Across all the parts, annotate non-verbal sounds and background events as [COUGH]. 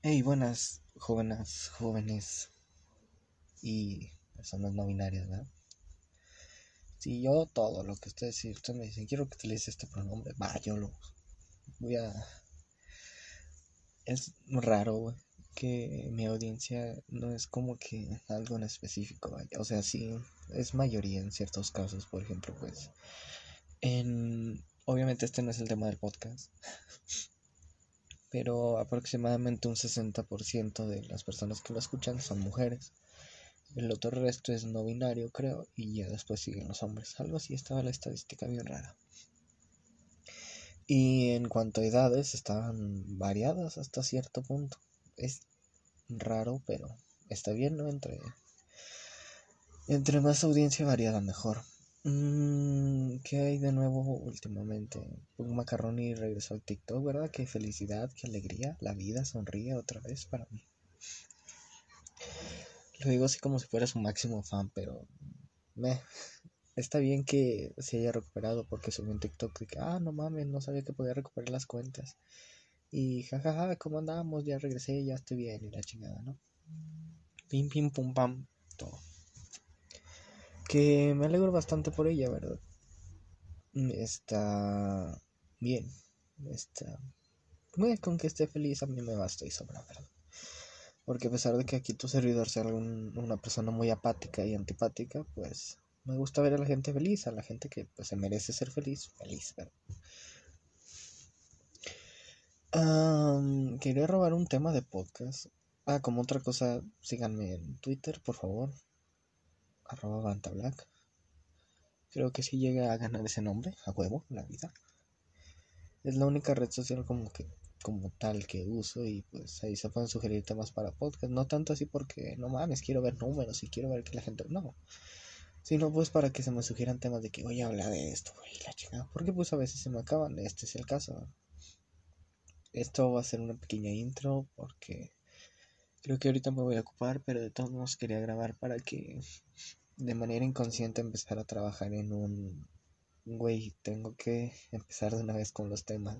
Hey, buenas, jóvenes, jóvenes y personas no binarias, ¿verdad? Si yo todo lo que ustedes, si ustedes me dicen, quiero que utilice este pronombre, va, yo lo voy a... Es raro, que mi audiencia no es como que algo en específico, vaya. O sea, sí, es mayoría en ciertos casos, por ejemplo, pues, en... Obviamente este no es el tema del podcast, [LAUGHS] pero aproximadamente un 60% de las personas que lo escuchan son mujeres. El otro resto es no binario, creo, y ya después siguen los hombres. Algo así estaba la estadística bien rara. Y en cuanto a edades, estaban variadas hasta cierto punto. Es raro, pero está bien, ¿no? Entre, entre más audiencia variada, mejor. Mm, ¿Qué hay de nuevo últimamente? Un macarroni regresó al TikTok, ¿verdad? Qué felicidad, qué alegría. La vida sonríe otra vez para mí. Lo digo así como si fuera su máximo fan, pero me está bien que se haya recuperado porque subió un TikTok de que, ah, no mames, no sabía que podía recuperar las cuentas. Y jajaja, ¿cómo andamos? Ya regresé, ya estoy bien y la chingada, ¿no? Pim, pim, pum, pam, todo. Que me alegro bastante por ella, ¿verdad? Está bien. Está... Con que esté feliz a mí me basta y sobra, ¿verdad? Porque a pesar de que aquí tu servidor sea una persona muy apática y antipática, pues me gusta ver a la gente feliz, a la gente que pues, se merece ser feliz, feliz, ¿verdad? quería robar un tema de podcast. Ah, como otra cosa, síganme en Twitter, por favor. Arroba Black. Creo que si llega a ganar ese nombre, a huevo, la vida. Es la única red social como que como tal que uso y pues ahí se pueden sugerir temas para podcast. No tanto así porque no mames, quiero ver números y quiero ver que la gente... No. Sino pues para que se me sugieran temas de que voy a hablar de esto y la chingada. Porque pues a veces se me acaban. Este es el caso. Esto va a ser una pequeña intro porque creo que ahorita me voy a ocupar, pero de todos modos quería grabar para que de manera inconsciente empezar a trabajar en un... Güey, tengo que empezar de una vez con los temas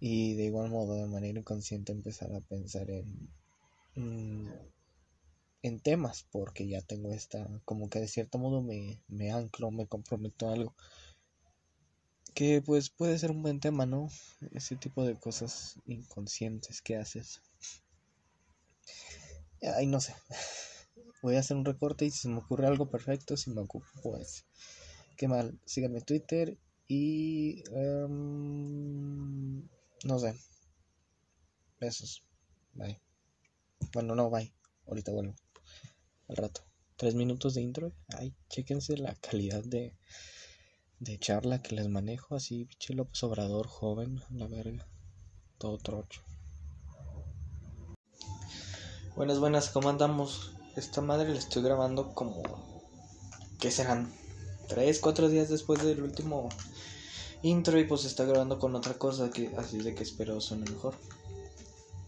y de igual modo de manera inconsciente empezar a pensar en mm, en temas porque ya tengo esta como que de cierto modo me, me anclo me comprometo a algo. Que pues puede ser un buen tema no ese tipo de cosas inconscientes que haces. Ay no sé [LAUGHS] voy a hacer un recorte y si se me ocurre algo perfecto si me ocupo pues qué mal síganme en Twitter y em, no sé. Besos. Bye. Bueno, no, bye. Ahorita vuelvo. Al rato. Tres minutos de intro. Ay, chéquense la calidad de, de charla que les manejo. Así, pinche López Obrador, joven, la verga. Todo trocho. Buenas, buenas, ¿cómo andamos? Esta madre la estoy grabando como. ¿Qué serán? Tres, cuatro días después del último intro y pues está grabando con otra cosa que así de que espero suene mejor.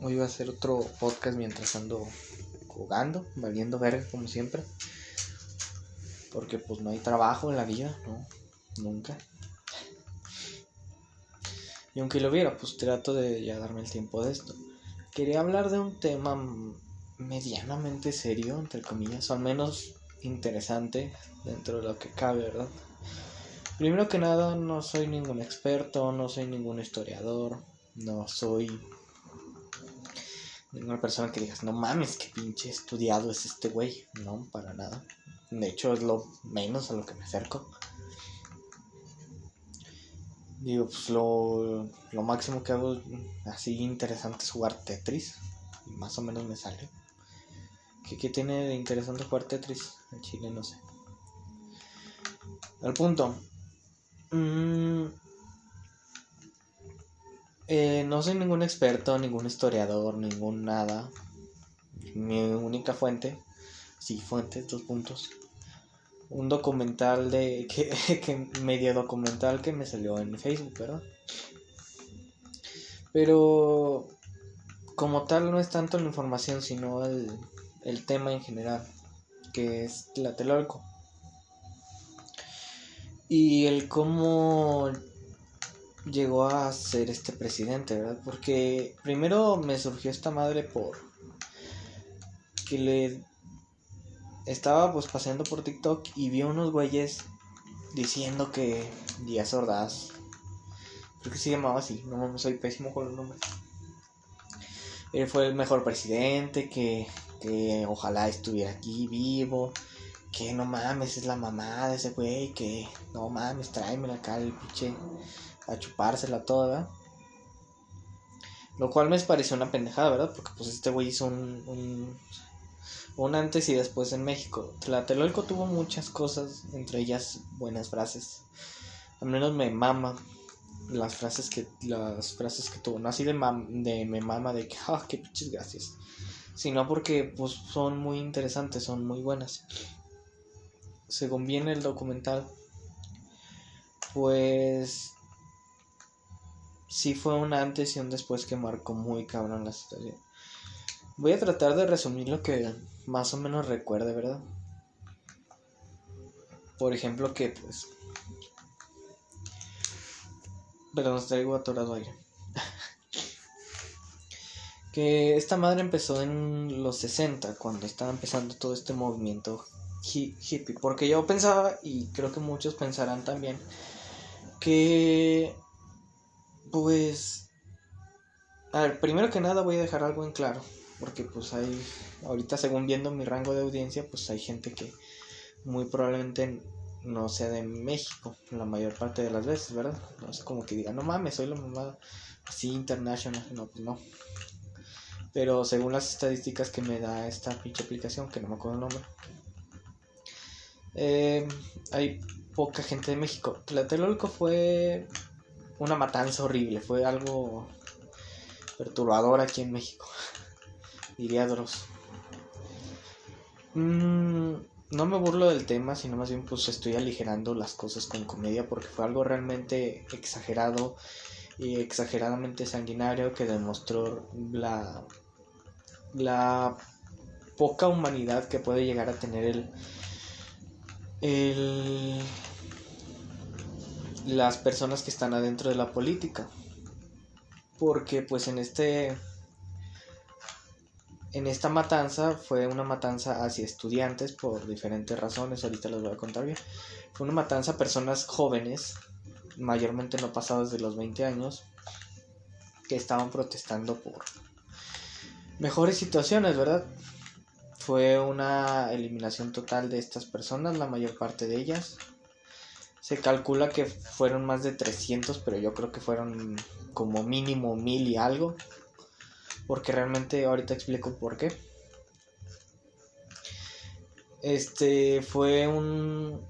Hoy va a hacer otro podcast mientras ando jugando, valiendo verga como siempre. Porque pues no hay trabajo en la vida, no, nunca. Y aunque lo viera, pues trato de ya darme el tiempo de esto. Quería hablar de un tema medianamente serio, entre comillas, o al menos interesante dentro de lo que cabe, ¿verdad? Primero que nada, no soy ningún experto, no soy ningún historiador, no soy ninguna persona que digas, no mames, qué pinche estudiado es este güey. No, para nada. De hecho, es lo menos a lo que me acerco. Digo, pues lo, lo máximo que hago así interesante es jugar Tetris. Y más o menos me sale. ¿Qué, qué tiene de interesante jugar Tetris? En Chile no sé. Al punto, Mm, eh, no soy ningún experto, ningún historiador, ningún nada. Mi única fuente, sí, fuentes, dos puntos. Un documental de. [LAUGHS] Que, que medio documental que me salió en Facebook, ¿verdad? Pero. Como tal, no es tanto la información, sino el, el tema en general, que es Tlatelolco. Y el cómo llegó a ser este presidente, ¿verdad? Porque primero me surgió esta madre por que le estaba pues paseando por TikTok y vi unos güeyes diciendo que Díaz Ordaz, creo que se llamaba así, no soy pésimo con los nombres. Él fue el mejor presidente, que, que ojalá estuviera aquí vivo, que no mames, es la mamá de ese güey, que no mames, tráemela acá el pinche a chupársela toda, Lo cual me pareció una pendejada, ¿verdad? Porque pues este güey hizo un, un, un, antes y después en México. Tlatelolco tuvo muchas cosas, entre ellas buenas frases. Al menos me mama las frases que las frases que tuvo. No así de, de me mama de que, ah, qué pinches gracias. Sino porque pues son muy interesantes, son muy buenas. Según viene el documental, pues sí fue un antes y un después que marcó muy cabrón la situación. Voy a tratar de resumir lo que más o menos recuerde, ¿verdad? Por ejemplo, que pues. Perdón, traigo atorado aire. [LAUGHS] que esta madre empezó en los 60, cuando estaba empezando todo este movimiento hippie. Porque yo pensaba, y creo que muchos pensarán también, que pues, a ver, primero que nada voy a dejar algo en claro, porque pues hay, ahorita según viendo mi rango de audiencia, pues hay gente que muy probablemente no sea de México, la mayor parte de las veces, ¿verdad? No es como que diga, no mames, soy la mamada así international, no, pues no. Pero según las estadísticas que me da esta pinche aplicación, que no me acuerdo el nombre, eh, hay poca gente de México. Tlatelolco fue una matanza horrible, fue algo perturbador aquí en México, [LAUGHS] diría Dross. Mm, no me burlo del tema, sino más bien pues estoy aligerando las cosas con comedia porque fue algo realmente exagerado y exageradamente sanguinario que demostró la, la poca humanidad que puede llegar a tener el, el las personas que están adentro de la política. Porque pues en este en esta matanza fue una matanza hacia estudiantes por diferentes razones, ahorita les voy a contar bien. Fue una matanza a personas jóvenes, mayormente no pasadas de los 20 años, que estaban protestando por mejores situaciones, ¿verdad? Fue una eliminación total de estas personas, la mayor parte de ellas. Se calcula que fueron más de 300, pero yo creo que fueron como mínimo mil y algo. Porque realmente ahorita explico por qué. Este fue un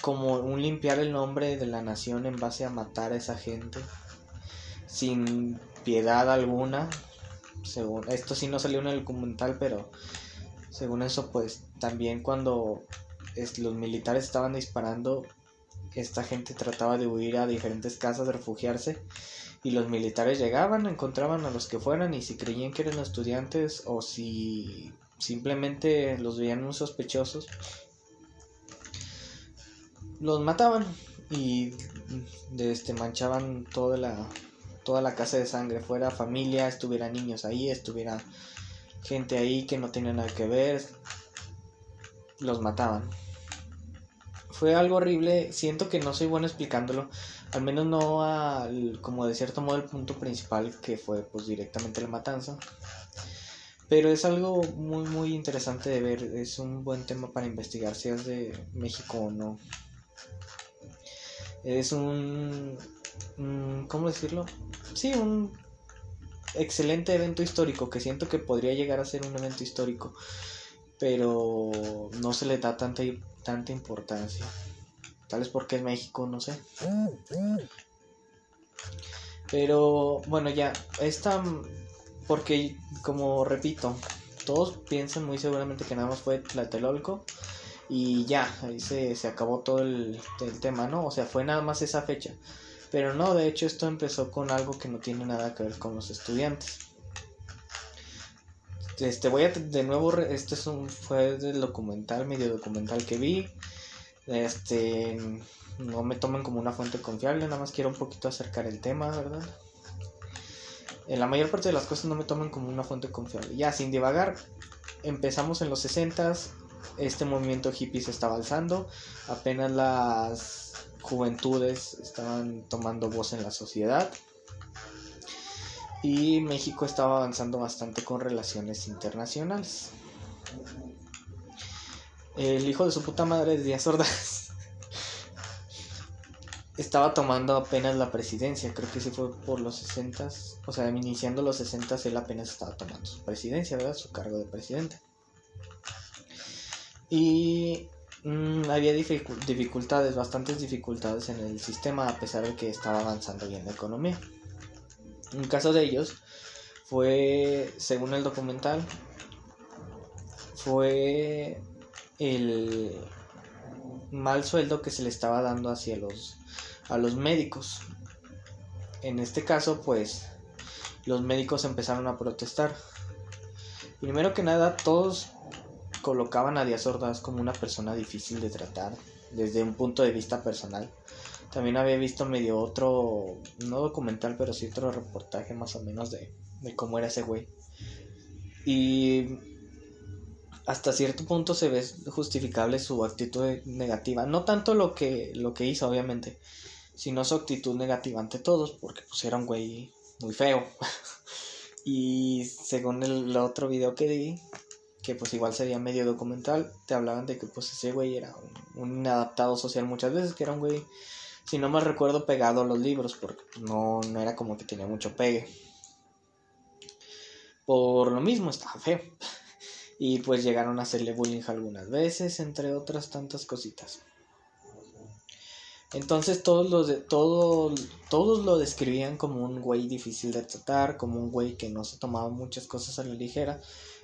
como un limpiar el nombre de la nación en base a matar a esa gente sin piedad alguna. Según esto sí no salió en el documental, pero según eso pues también cuando los militares estaban disparando, esta gente trataba de huir a diferentes casas, de refugiarse, y los militares llegaban, encontraban a los que fueran, y si creían que eran estudiantes o si simplemente los veían muy sospechosos, los mataban y este, manchaban toda la, toda la casa de sangre, fuera familia, estuviera niños ahí, estuviera gente ahí que no tenía nada que ver, los mataban fue algo horrible. Siento que no soy bueno explicándolo. Al menos no al, como de cierto modo el punto principal que fue pues directamente la matanza. Pero es algo muy muy interesante de ver. Es un buen tema para investigar si es de México o no. Es un, ¿cómo decirlo? Sí, un excelente evento histórico que siento que podría llegar a ser un evento histórico pero no se le da tanta, tanta importancia. Tal vez porque es México, no sé. Pero bueno, ya, esta, porque como repito, todos piensan muy seguramente que nada más fue Tlatelolco y ya, ahí se, se acabó todo el, tema, ¿no? O sea, fue nada más esa fecha. Pero no, de hecho esto empezó con algo que no tiene nada que ver con los estudiantes. Este, voy a de nuevo, este es un, fue del documental, medio documental que vi. Este, no me tomen como una fuente confiable, nada más quiero un poquito acercar el tema, ¿verdad? En la mayor parte de las cosas no me tomen como una fuente confiable. Ya, sin divagar, empezamos en los 60 este movimiento hippie se estaba alzando, apenas las juventudes estaban tomando voz en la sociedad y México estaba avanzando bastante con relaciones internacionales. El hijo de su puta madre, Díaz Ordaz, [LAUGHS] estaba tomando apenas la presidencia, creo que sí fue por los 60, o sea, iniciando los 60 él apenas estaba tomando su presidencia, ¿verdad? Su cargo de presidente. Y mm, había dificultades, bastantes dificultades en el sistema a pesar de que estaba avanzando bien la economía. Un caso de ellos fue, según el documental, fue el mal sueldo que se le estaba dando hacia los a los médicos. En este caso, pues los médicos empezaron a protestar. Primero que nada, todos colocaban a Díaz Ordaz como una persona difícil de tratar desde un punto de vista personal. También había visto medio otro, no documental, pero sí otro reportaje más o menos de, de cómo era ese güey. Y hasta cierto punto se ve justificable su actitud negativa. No tanto lo que, lo que hizo, obviamente, sino su actitud negativa ante todos, porque pues era un güey muy feo. [LAUGHS] y según el, otro video que vi, que pues igual sería medio documental, te hablaban de que pues ese güey era un, un inadaptado social muchas veces, que era un güey, si no mal recuerdo, pegado a los libros, porque no, no era como que tenía mucho pegue. Por lo mismo estaba feo. [LAUGHS] Y pues llegaron a hacerle bullying algunas veces, entre otras tantas cositas. Entonces todos, los de, todos lo describían como un güey difícil de tratar, como un güey que no se tomaba muchas cosas a la ligera,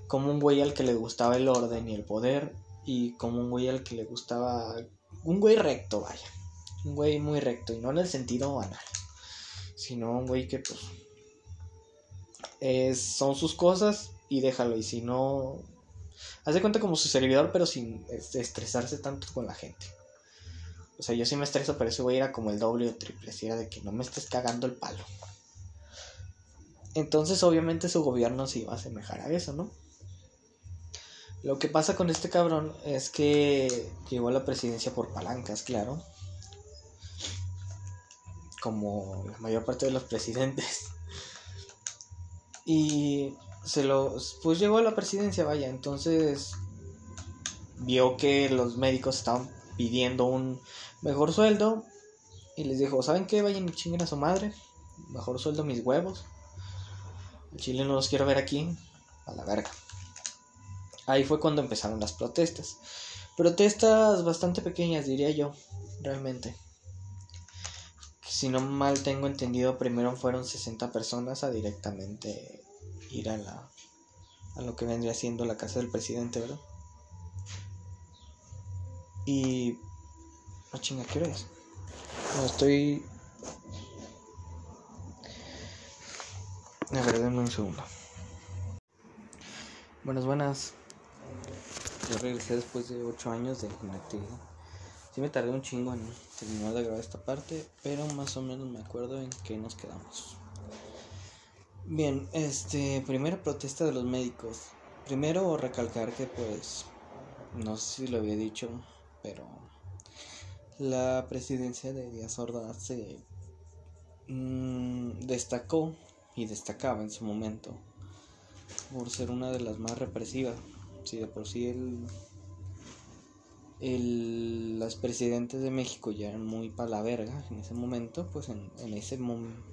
como un güey al que le gustaba el orden y el poder, y como un güey al que le gustaba... Un güey recto, vaya. Un güey muy recto, y no en el sentido banal, sino un güey que pues... son sus cosas y déjalo, y si no, Haz de cuenta como su servidor, pero sin estresarse tanto con la gente. O sea, yo sí me estreso, pero ese güey era como el doble o triple. Si era de que no me estés cagando el palo. Entonces, obviamente, su gobierno se iba a asemejar a eso, ¿no? Lo que pasa con este cabrón es que llegó a la presidencia por palancas, claro. Como la mayor parte de los presidentes. Y se lo pues llegó a la presidencia, vaya, entonces vio que los médicos estaban pidiendo un mejor sueldo y les dijo, ¿saben qué? Vayan y chinguen a su madre, mejor sueldo mis huevos. El chile no los quiero ver aquí, a la verga. Ahí fue cuando empezaron las protestas. Protestas bastante pequeñas, diría yo, realmente. Si no mal tengo entendido, primero fueron 60 personas a directamente ir a la a lo que vendría siendo la casa del presidente, ¿verdad? Y ah chinga, ¿qué hora? No estoy A ver, un segundo. Buenas, buenas. Yo regresé después de 8 años de inactividad. Sí me tardé un chingo en terminar de grabar esta parte, pero más o menos me acuerdo en qué nos quedamos. Bien, este, primera protesta de los médicos. Primero recalcar que pues, no sé si lo había dicho, pero la presidencia de Díaz Ordaz se mm, destacó y destacaba en su momento por ser una de las más represivas. Si de por sí el, el, las presidentes de México ya eran muy para la verga en ese momento, pues en, en ese momento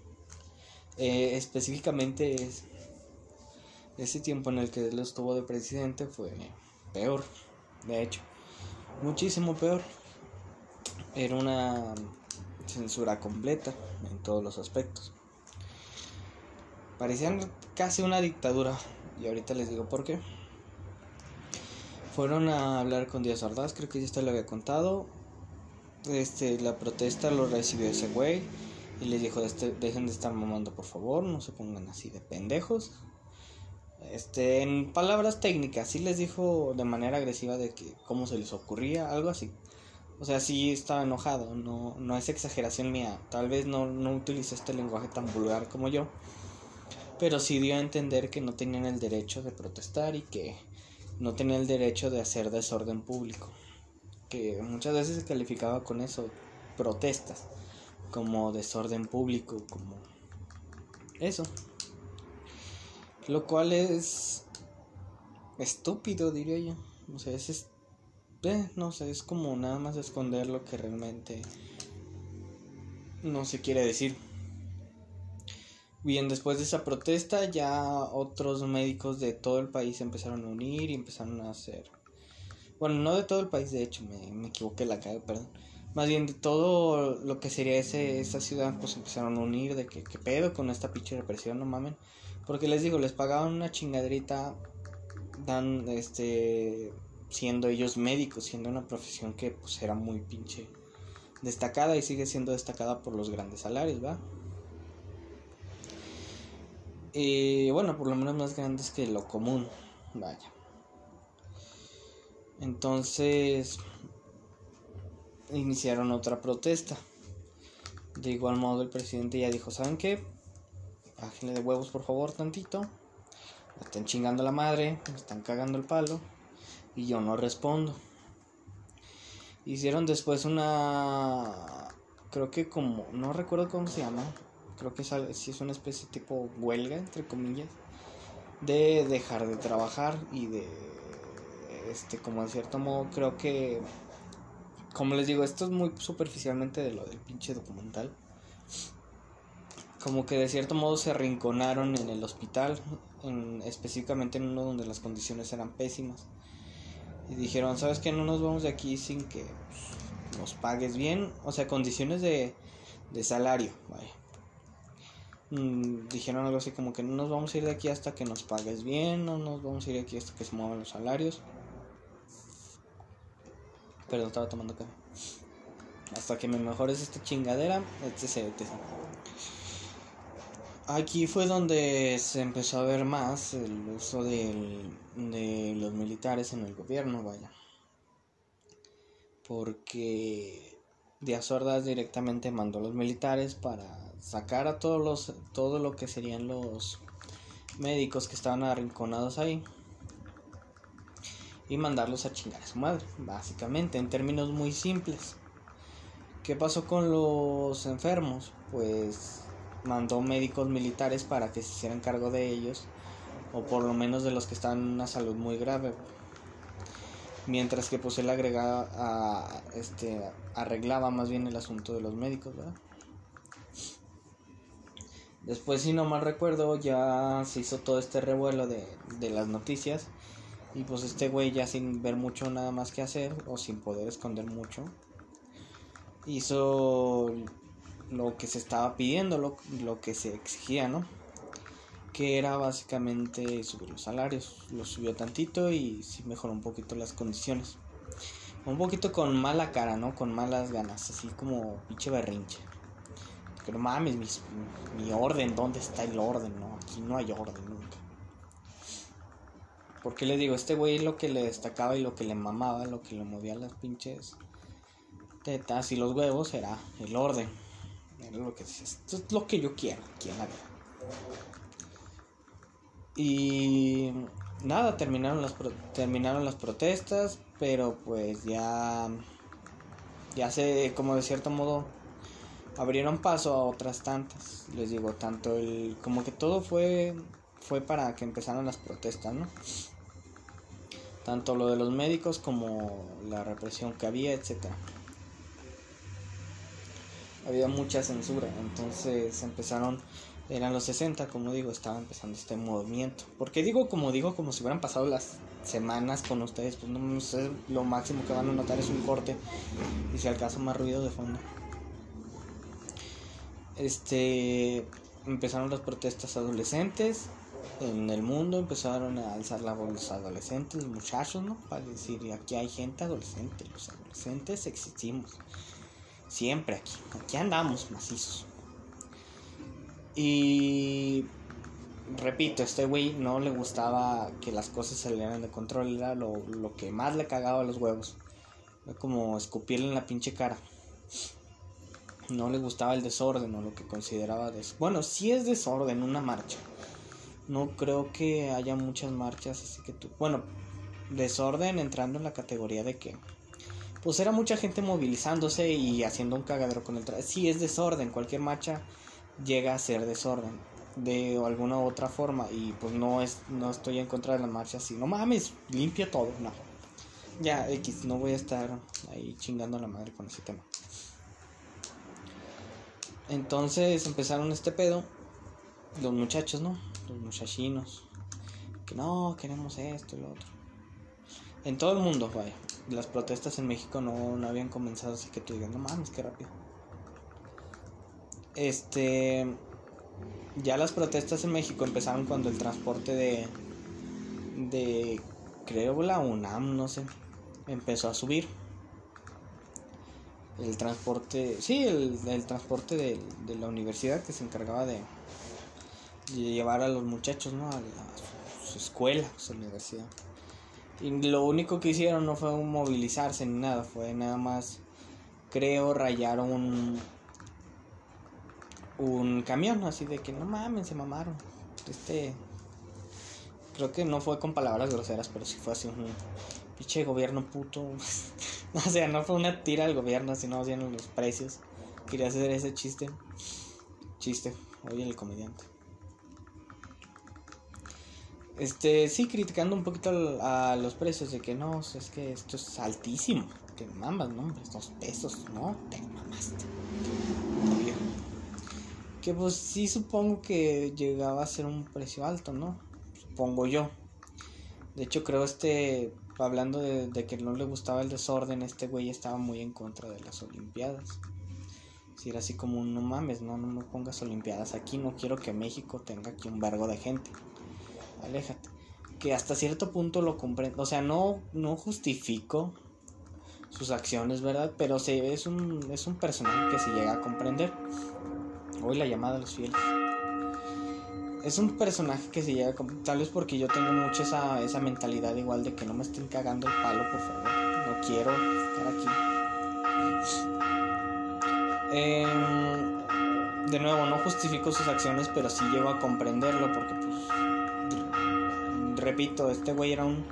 eh, específicamente es, ese tiempo en el que él estuvo de presidente fue peor, de hecho, muchísimo peor. Era una censura completa en todos los aspectos. Parecían casi una dictadura y ahorita les digo por qué. Fueron a hablar con Díaz Ordaz, creo que ya esto lo había contado. Este, la protesta lo recibió ese güey y les dijo, este, dejen de estar mamando por favor, no se pongan así de pendejos. Este, en palabras técnicas, sí les dijo de manera agresiva de que cómo se les ocurría, algo así. O sea, sí estaba enojado, no, no es exageración mía. Tal vez no, no este lenguaje tan vulgar como yo. Pero sí dio a entender que no tenían el derecho de protestar y que no tenían el derecho de hacer desorden público. Que muchas veces se calificaba con eso, protestas, como desorden público, como eso. Lo cual es estúpido, diría yo. O sea, es, eh, no sé, es como nada más esconder lo que realmente no se quiere decir. Bien, después de esa protesta ya otros médicos de todo el país empezaron a unir y empezaron a hacer... Bueno, no de todo el país, de hecho, me, me equivoqué la calle, perdón. Más bien de todo lo que sería ese, esa ciudad, pues empezaron a unir de que, ¿qué pedo con esta pinche represión, no mamen. Porque les digo, les pagaban una chingaderita, dan, este, siendo ellos médicos, siendo una profesión que pues era muy pinche destacada y sigue siendo destacada por los grandes salarios, ¿va? Y bueno, por lo menos más grandes que lo común, vaya. Entonces iniciaron otra protesta. De igual modo el presidente ya dijo, ¿saben qué? Bájenle de huevos por favor tantito. Me están chingando la madre, me están cagando el palo y yo no respondo. Hicieron después una, creo que como, no recuerdo cómo se llama, creo que si es una especie tipo huelga, entre comillas, de dejar de trabajar y de, este, como en cierto modo, creo que, como les digo, esto es muy superficialmente de lo del pinche documental. Como que de cierto modo se arrinconaron en el hospital, en, específicamente en uno donde las condiciones eran pésimas y dijeron, ¿sabes qué? No nos vamos de aquí sin que nos pagues bien. O sea, condiciones de, de salario, vaya. Mm, dijeron algo así como que no nos vamos a ir de aquí hasta que nos pagues bien, no nos vamos a ir de aquí hasta que se muevan los salarios. Perdón, estaba tomando café. Hasta que me mejores esta chingadera, etc, etc. Aquí fue donde se empezó a ver más el uso del, de los militares en el gobierno, vaya. Porque Díaz Ordaz directamente mandó a los militares para sacar a todos los, todo lo que serían los médicos que estaban arrinconados ahí y mandarlos a chingar a su madre, básicamente, en términos muy simples. ¿Qué pasó con los enfermos? Pues mandó médicos militares para que se hicieran cargo de ellos, o por lo menos de los que están en una salud muy grave. Mientras que pues él agregaba, a, este, arreglaba más bien el asunto de los médicos, ¿verdad? Después, si no mal recuerdo, ya se hizo todo este revuelo de, de las noticias. Y pues este güey ya sin ver mucho nada más que hacer, o sin poder esconder mucho, hizo lo que se estaba pidiendo, lo, lo que se exigía, ¿no? Que era básicamente subir los salarios. Lo subió tantito y sí mejoró un poquito las condiciones. Un poquito con mala cara, ¿no? Con malas ganas, así como pinche berrinche. Pero mames, mi, orden, ¿dónde está el orden? No, aquí no hay orden nunca. Porque le digo, este güey lo que le destacaba y lo que le mamaba, lo que le movía las pinches tetas y los huevos era el orden lo que Esto es lo que yo quiero aquí en la vida. Y nada, terminaron las, terminaron las protestas, pero pues ya, ya se, como de cierto modo, abrieron paso a otras tantas. Les digo, tanto el, como que todo fue, fue para que empezaran las protestas, ¿no? Tanto lo de los médicos como la represión que había, etcétera había mucha censura, entonces empezaron, eran los 60, como digo, estaba empezando este movimiento. Porque digo, como digo, como si hubieran pasado las semanas con ustedes, pues no sé, lo máximo que van a notar es un corte y si al caso más ruido de fondo. Este, empezaron las protestas adolescentes en el mundo, empezaron a alzar la voz los adolescentes, los muchachos, ¿no? Para decir, aquí hay gente adolescente, los adolescentes existimos. Siempre aquí. Aquí andamos macizos. Y repito, este güey no le gustaba que las cosas salieran de control. Era lo, que más le cagaba a los huevos. Fue como escupirle en la pinche cara. No le gustaba el desorden o lo que consideraba des Bueno, sí es desorden una marcha. No creo que haya muchas marchas, así que tú... Bueno, desorden entrando en la categoría de que... Pues era mucha gente movilizándose y haciendo un cagadero con el... Tra sí es desorden, cualquier marcha llega a ser desorden de alguna otra forma y pues no es no estoy en contra de la marcha así no mames limpia todo no. Ya x no voy a estar ahí chingando a la madre con ese tema. Entonces empezaron este pedo los muchachos no los muchachinos que no queremos esto y lo otro. En todo el mundo vaya las protestas en México no, no habían comenzado así que tú digas no mames qué rápido este ya las protestas en México empezaron cuando el transporte de de creo la UNAM no sé empezó a subir. El transporte sí el, el transporte de, de, la universidad que se encargaba de, llevar a los muchachos no a, su escuela su universidad. Y lo único que hicieron no fue movilizarse ni nada fue nada más creo rayar un un camión, así de que no mames, se mamaron. Este. Creo que no fue con palabras groseras, pero sí fue así un pinche gobierno puto. [LAUGHS] o sea, no fue una tira al gobierno, sino bien los precios. Quería hacer ese chiste. Chiste, oye el comediante. Este, sí, criticando un poquito a los precios de que no, es que esto es altísimo. Te mamas, no, dos pesos, no, te mamaste. Que pues sí supongo que llegaba a ser un precio alto, ¿no? Supongo yo. De hecho creo este, hablando de, que no le gustaba el desorden, este güey estaba muy en contra de las Olimpiadas. Si era así como no mames, no, no me pongas Olimpiadas aquí, no quiero que México tenga aquí un vergo de gente. Aléjate. Que hasta cierto punto lo comprendo. O sea, no, no justifico sus acciones, ¿verdad? Pero se, es, un, es un personaje que se llega a comprender. Hoy la llamada de los fieles. Es un personaje que se llega. Tal vez porque yo tengo mucho esa, esa mentalidad igual de que no me estén cagando el palo, por favor. No quiero estar aquí. Eh, de nuevo, no justifico sus acciones, pero sí llego a comprenderlo porque, pues, repito, este güey era un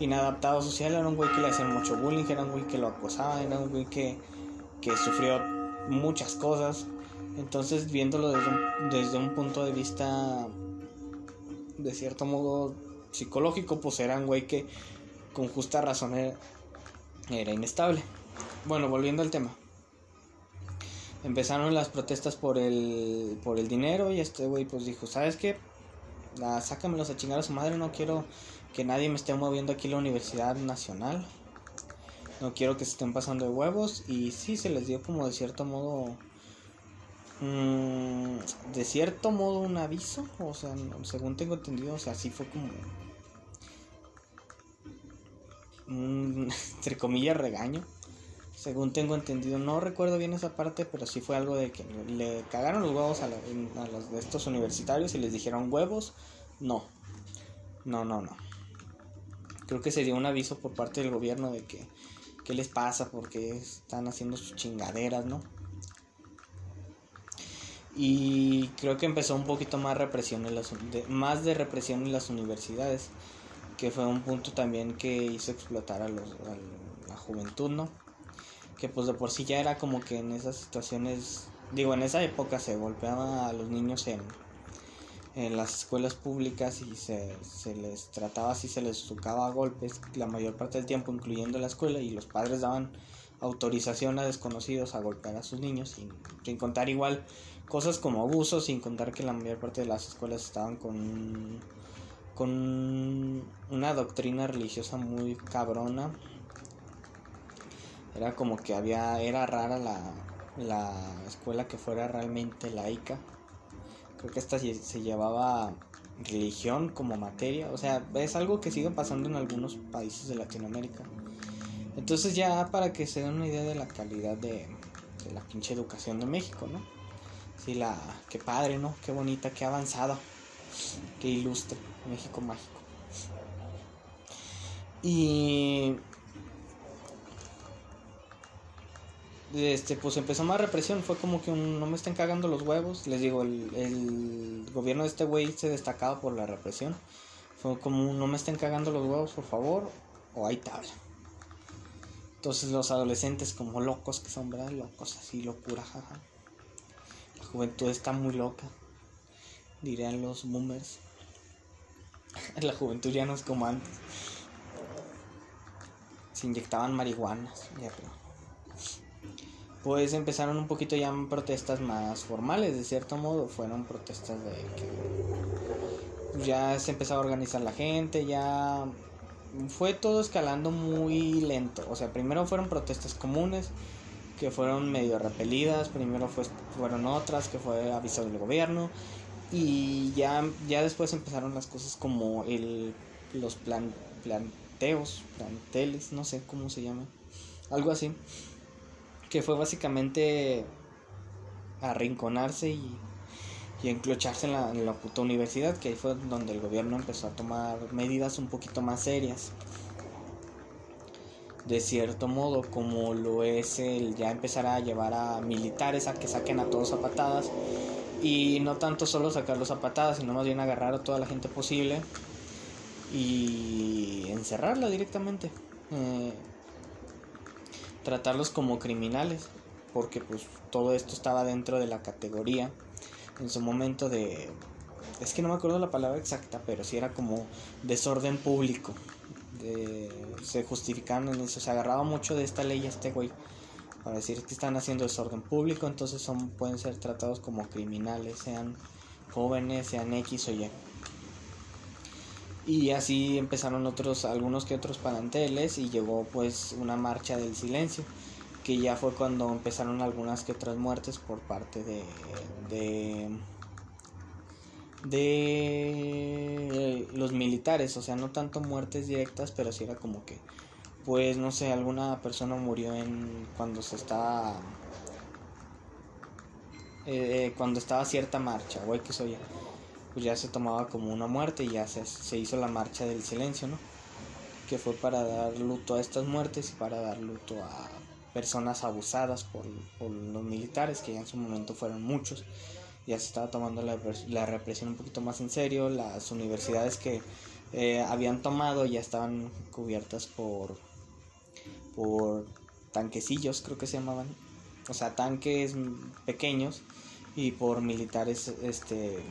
inadaptado social, era un güey que le hacían mucho bullying, era un güey que lo acosaba, era un güey que, que sufrió muchas cosas. Entonces, viéndolo desde un, desde un punto de vista, de cierto modo, psicológico, pues era un güey que con justa razón era, era inestable. Bueno, volviendo al tema. Empezaron las protestas por el, por el dinero y este güey pues dijo, ¿sabes qué? Ah, sácamelos a chingar a su madre, no quiero que nadie me esté moviendo aquí la Universidad Nacional. No quiero que se estén pasando de huevos. Y sí, se les dio como de cierto modo Mm, de cierto modo un aviso, o sea, según tengo entendido, o sea, sí fue como un, [LAUGHS] entre comillas, regaño. Según tengo entendido, no recuerdo bien esa parte, pero sí fue algo de que le cagaron los huevos a, a los de estos universitarios y les dijeron huevos. No, no, no, no. Creo que sería un aviso por parte del gobierno de que qué les pasa, porque están haciendo sus chingaderas, ¿no? Y creo que empezó un poquito más represión en las de, más de represión en las universidades que fue un punto también que hizo explotar a, los, a la juventud no que pues de por sí ya era como que en esas situaciones digo en esa época se golpeaba a los niños en en las escuelas públicas y se, se les trataba así, se les tocaba a golpes la mayor parte del tiempo, incluyendo la escuela, y los padres daban autorización a desconocidos a golpear a sus niños, sin, sin contar igual cosas como abusos, sin contar que la mayor parte de las escuelas estaban con, con una doctrina religiosa muy cabrona. Era como que había, era rara la, la escuela que fuera realmente laica. Creo que esta se llevaba religión como materia. O sea, es algo que sigue pasando en algunos países de Latinoamérica. Entonces ya para que se den una idea de la calidad de, de la pinche educación de México, ¿no? Sí, la. Qué padre, ¿no? Qué bonita, qué avanzada. Qué ilustre. México mágico. Y. este, pues empezó más represión, fue como que un, no me estén cagando los huevos, les digo, el, el gobierno de este güey se destacaba por la represión, fue como un, no me estén cagando los huevos, por favor, o hay tabla. Entonces los adolescentes como locos que son, ¿verdad? Locos, así, locura, jaja. Juventud está muy loca, dirían los boomers. [LAUGHS] La juventud ya no es como antes. Se inyectaban marihuanas, pero. Pues empezaron un poquito ya protestas más formales, de cierto modo. Fueron protestas de que ya se empezaba a organizar la gente, ya fue todo escalando muy lento. O sea, primero fueron protestas comunes que fueron medio repelidas, primero fue, fueron otras que fue aviso del gobierno y ya, ya después empezaron las cosas como el, los plan, planteos, planteles, no sé cómo se llama, algo así, que fue básicamente arrinconarse y, y enclocharse en la, en la puta universidad, que ahí fue donde el gobierno empezó a tomar medidas un poquito más serias. De cierto modo, como lo es el ya empezar a llevar a militares a que saquen a todos a patadas y no tanto solo sacarlos a patadas, sino más bien agarrar a toda la gente posible y encerrarla directamente. Eh, tratarlos como criminales, porque pues todo esto estaba dentro de la categoría en su momento de... Es que no me acuerdo la palabra exacta, pero sí era como desorden público. De, se justificaban en eso, se agarraba mucho de esta ley este güey para decir que están haciendo desorden público, entonces son pueden ser tratados como criminales, sean jóvenes, sean X o Y. Y así empezaron otros algunos que otros paranteles y llegó pues una marcha del silencio, que ya fue cuando empezaron algunas que otras muertes por parte de de de los militares, o sea, no tanto muertes directas, pero sí era como que pues no sé, alguna persona murió en cuando se estaba eh, cuando estaba cierta marcha, güey, que soy pues ya se tomaba como una muerte y ya se, se hizo la marcha del silencio, ¿no? Que fue para dar luto a estas muertes y para dar luto a personas abusadas por, por los militares, que ya en su momento fueron muchos. Ya se estaba tomando la, la represión un poquito más en serio, las universidades que eh, habían tomado ya estaban cubiertas por por tanquecillos, creo que se llamaban, o sea, tanques pequeños y por militares este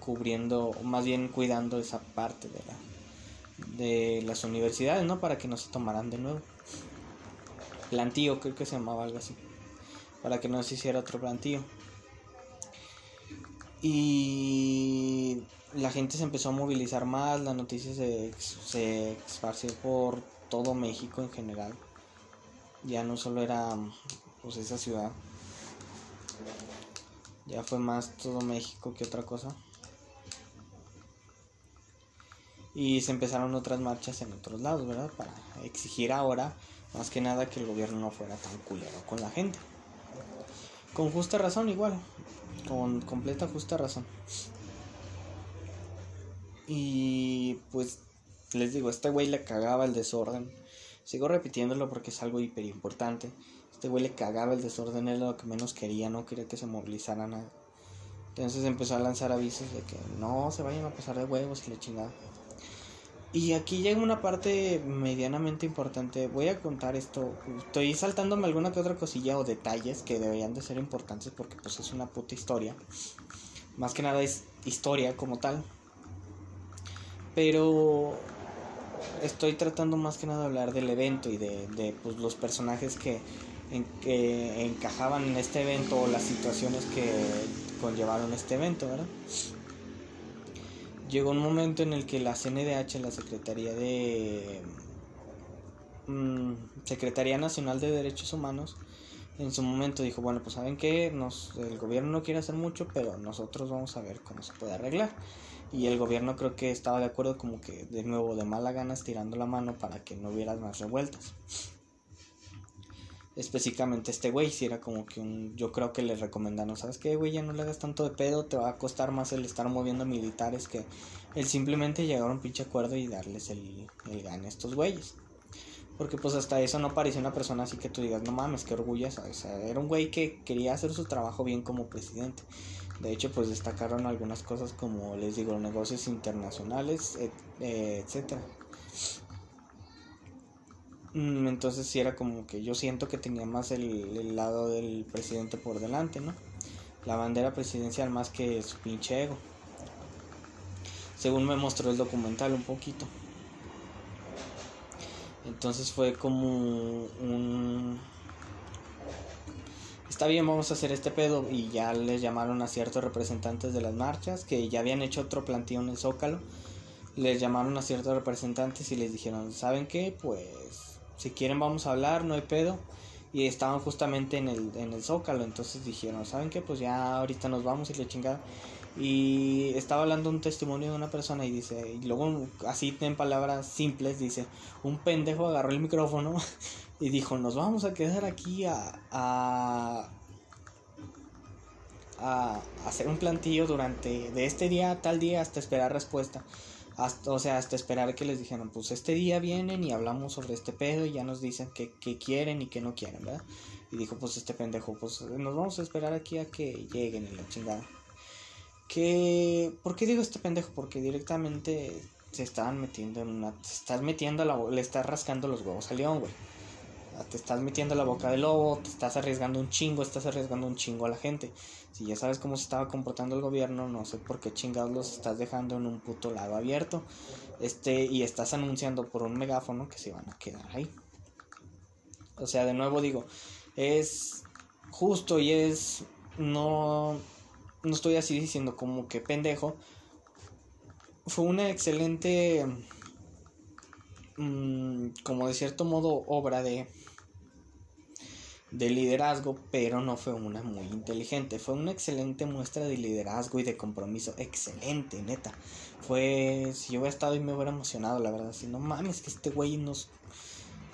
cubriendo, más bien cuidando esa parte de la de las universidades, ¿no? Para que no se tomaran de nuevo. Plantío, creo que se llamaba algo así. Para que no se hiciera otro plantío. Y la gente se empezó a movilizar más, la noticia se, se esparció por todo México en general. Ya no solo era pues esa ciudad. Ya fue más todo México que otra cosa. Y se empezaron otras marchas en otros lados, ¿verdad? Para exigir ahora, más que nada, que el gobierno no fuera tan culero con la gente. Con justa razón igual. Con completa justa razón. Y pues les digo, este güey le cagaba el desorden. Sigo repitiéndolo porque es algo hiper importante. Este güey le cagaba el desorden, era lo que menos quería, no quería que se movilizara nada. Entonces empezó a lanzar avisos de que no se vayan a pasar de huevos y le chingada. Y aquí llega una parte medianamente importante. Voy a contar esto. Estoy saltándome alguna que otra cosilla o detalles que deberían de ser importantes porque pues es una puta historia. Más que nada es historia como tal. Pero estoy tratando más que nada de hablar del evento y de, de pues, los personajes que, en, que encajaban en este evento o las situaciones que conllevaron este evento, ¿verdad? Llegó un momento en el que la CNDH, la Secretaría de mm, Secretaría Nacional de Derechos Humanos, en su momento dijo, bueno, pues saben que el gobierno no quiere hacer mucho, pero nosotros vamos a ver cómo se puede arreglar y el gobierno creo que estaba de acuerdo como que de nuevo de mala gana estirando la mano para que no hubiera más revueltas. Específicamente este güey, si era como que un, yo creo que le recomendaron, ¿sabes qué, güey? Ya no le hagas tanto de pedo, te va a costar más el estar moviendo militares que el simplemente llegar a un pinche acuerdo y darles el, el a estos güeyes. Porque pues hasta eso no parecía una persona así que tú digas, no mames, qué orgullosa. O sea, era un güey que quería hacer su trabajo bien como presidente. De hecho, pues destacaron algunas cosas como les digo, negocios internacionales, eh, etcétera. Mm, entonces sí era como que yo siento que tenía más el, el, lado del presidente por delante, ¿no? La bandera presidencial más que su pinche ego. Según me mostró el documental un poquito. Entonces fue como un... Está bien, vamos a hacer este pedo y ya les llamaron a ciertos representantes de las marchas que ya habían hecho otro plantío en el Zócalo. Les llamaron a ciertos representantes y les dijeron, ¿saben qué? Pues si quieren vamos a hablar, no hay pedo. Y estaban justamente en el, en el Zócalo, entonces dijeron, ¿saben qué? Pues ya ahorita nos vamos y le chingada. Y estaba hablando un testimonio de una persona y dice, y luego así en palabras simples dice, un pendejo agarró el micrófono [LAUGHS] y dijo, nos vamos a quedar aquí a, a, a hacer un plantillo durante, de este día tal día hasta esperar respuesta. Hasta, o sea, hasta esperar que les dijeran, pues este día vienen y hablamos sobre este pedo y ya nos dicen qué quieren y qué no quieren, ¿verdad? Y dijo, pues este pendejo, pues nos vamos a esperar aquí a que lleguen y la chingada. Que, ¿por qué digo este pendejo? Porque directamente se estaban metiendo en una, se estás metiendo la, le estás rascando los huevos al león, güey. Te estás metiendo la boca del lobo, te estás arriesgando un chingo, estás arriesgando un chingo a la gente. Si ya sabes cómo se estaba comportando el gobierno, no sé por qué chingados los estás dejando en un puto lado abierto. Este, y estás anunciando por un megáfono que se van a quedar ahí. O sea, de nuevo digo, es justo y es no no estoy así diciendo como que pendejo. Fue una excelente, mm, como de cierto modo, obra de, de liderazgo, pero no fue una muy inteligente. Fue una excelente muestra de liderazgo y de compromiso. Excelente, neta. Fue, si yo hubiera estado y me hubiera emocionado, la verdad. Si no mames, que este güey nos,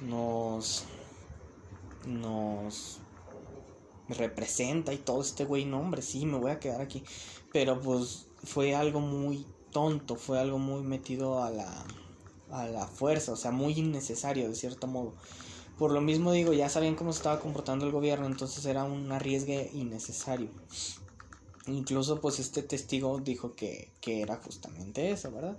nos, nos representa y todo este güey, no hombre, sí, me voy a quedar aquí. Pero pues fue algo muy tonto, fue algo muy metido a la, a la fuerza, o sea, muy innecesario de cierto modo. Por lo mismo digo, ya sabían cómo se estaba comportando el gobierno, entonces era un arriesgue innecesario. Incluso pues este testigo dijo que, que era justamente eso, ¿verdad?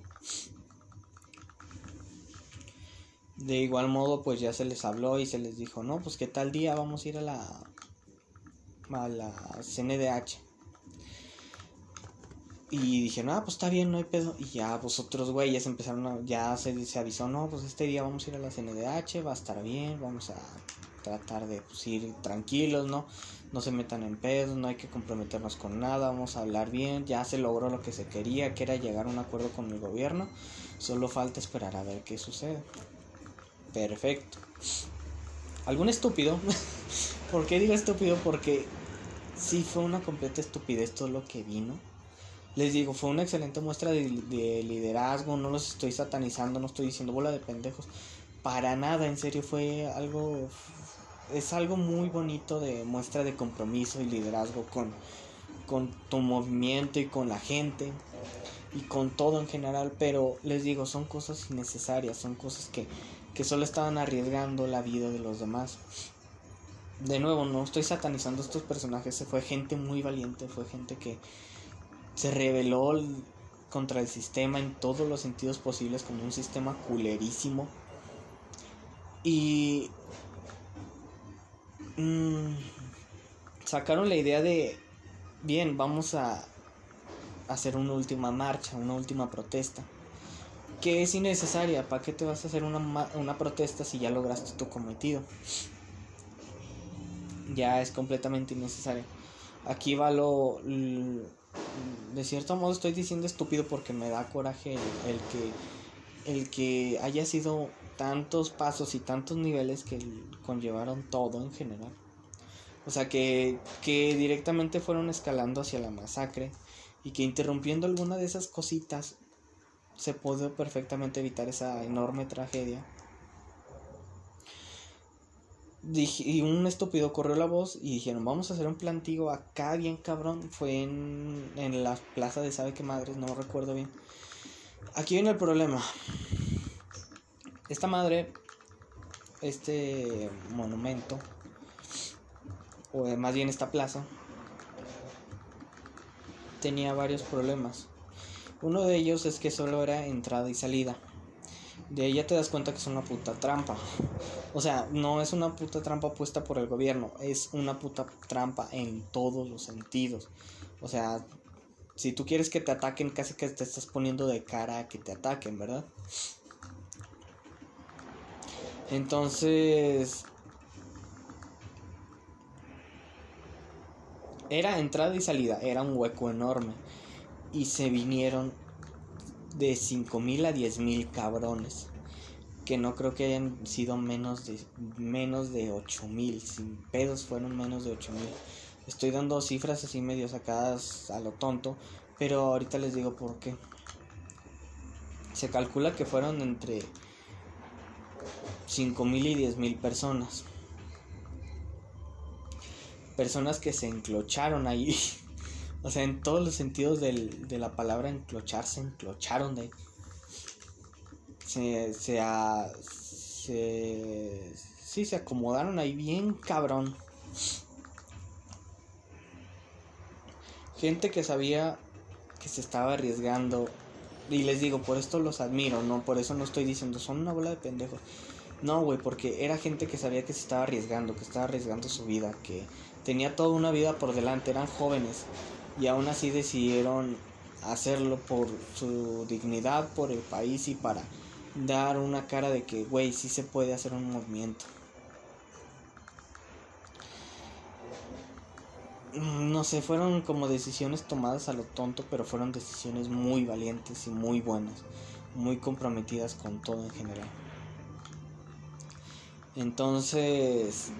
De igual modo pues ya se les habló y se les dijo, no, pues que tal día vamos a ir a la, a la CNDH. Y dije, no, pues está bien, no hay pedo. Y ya vosotros, pues, güeyes, empezaron a, ya se, se, avisó, no, pues este día vamos a ir a la CNDH, va a estar bien, vamos a tratar de pues, ir tranquilos, ¿no? No se metan en pedos, no hay que comprometernos con nada, vamos a hablar bien, ya se logró lo que se quería, que era llegar a un acuerdo con el gobierno, solo falta esperar a ver qué sucede. Perfecto. ¿Algún estúpido? [LAUGHS] ¿Por qué digo estúpido? Porque sí fue una completa estupidez todo lo que vino. Les digo, fue una excelente muestra de, liderazgo, no los estoy satanizando, no estoy diciendo bola de pendejos. Para nada, en serio, fue algo... Es algo muy bonito de muestra de compromiso y liderazgo con, con tu movimiento y con la gente y con todo en general, pero les digo, son cosas innecesarias, son cosas que, que solo estaban arriesgando la vida de los demás de nuevo, no estoy satanizando estos personajes, fue gente muy valiente, fue gente que se rebeló contra el sistema en todos los sentidos posibles, como un sistema culerísimo. Y mm, sacaron la idea de, bien, vamos a hacer una última marcha, una última protesta. Que es innecesaria, ¿para qué te vas a hacer una, una protesta si ya lograste tu cometido? ya es completamente innecesario. Aquí va lo... De cierto modo estoy diciendo estúpido porque me da coraje el, que el que haya sido tantos pasos y tantos niveles que conllevaron todo en general. O sea, que, que directamente fueron escalando hacia la masacre y que interrumpiendo alguna de esas cositas se pudo perfectamente evitar esa enorme tragedia y un estúpido corrió la voz y dijeron, vamos a hacer un plantigo acá bien cabrón. Fue en, en la plaza de sabe qué madres, no recuerdo bien. Aquí viene el problema. Esta madre este monumento, o más bien esta plaza, tenía varios problemas. Uno de ellos es que solo era entrada y salida. De ahí ya te das cuenta que es una puta trampa. O sea, no es una puta trampa puesta por el gobierno, es una puta trampa en todos los sentidos. O sea, si tú quieres que te ataquen, casi que te estás poniendo de cara a que te ataquen, ¿verdad? Entonces... Era entrada y salida, era un hueco enorme. Y se vinieron de 5.000 a 10.000 cabrones. Que no creo que hayan sido menos de menos de 8.000. Sin pedos fueron menos de 8.000. Estoy dando cifras así medio sacadas a lo tonto. Pero ahorita les digo por qué. Se calcula que fueron entre 5.000 y 10.000 personas. Personas que se enclocharon ahí. [LAUGHS] o sea, en todos los sentidos del, de la palabra enclocharse, enclocharon de. Se, se, se, sí, se acomodaron ahí bien cabrón. Gente que sabía que se estaba arriesgando. Y les digo, por esto los admiro, ¿no? Por eso no estoy diciendo, son una bola de pendejos. No, güey, porque era gente que sabía que se estaba arriesgando, que estaba arriesgando su vida, que tenía toda una vida por delante, eran jóvenes y aún así decidieron hacerlo por su dignidad, por el país y para dar una cara de que, güey, sí se puede hacer un movimiento. No sé, fueron como decisiones tomadas a lo tonto, pero fueron decisiones muy valientes y muy buenas, muy comprometidas con todo en general. Entonces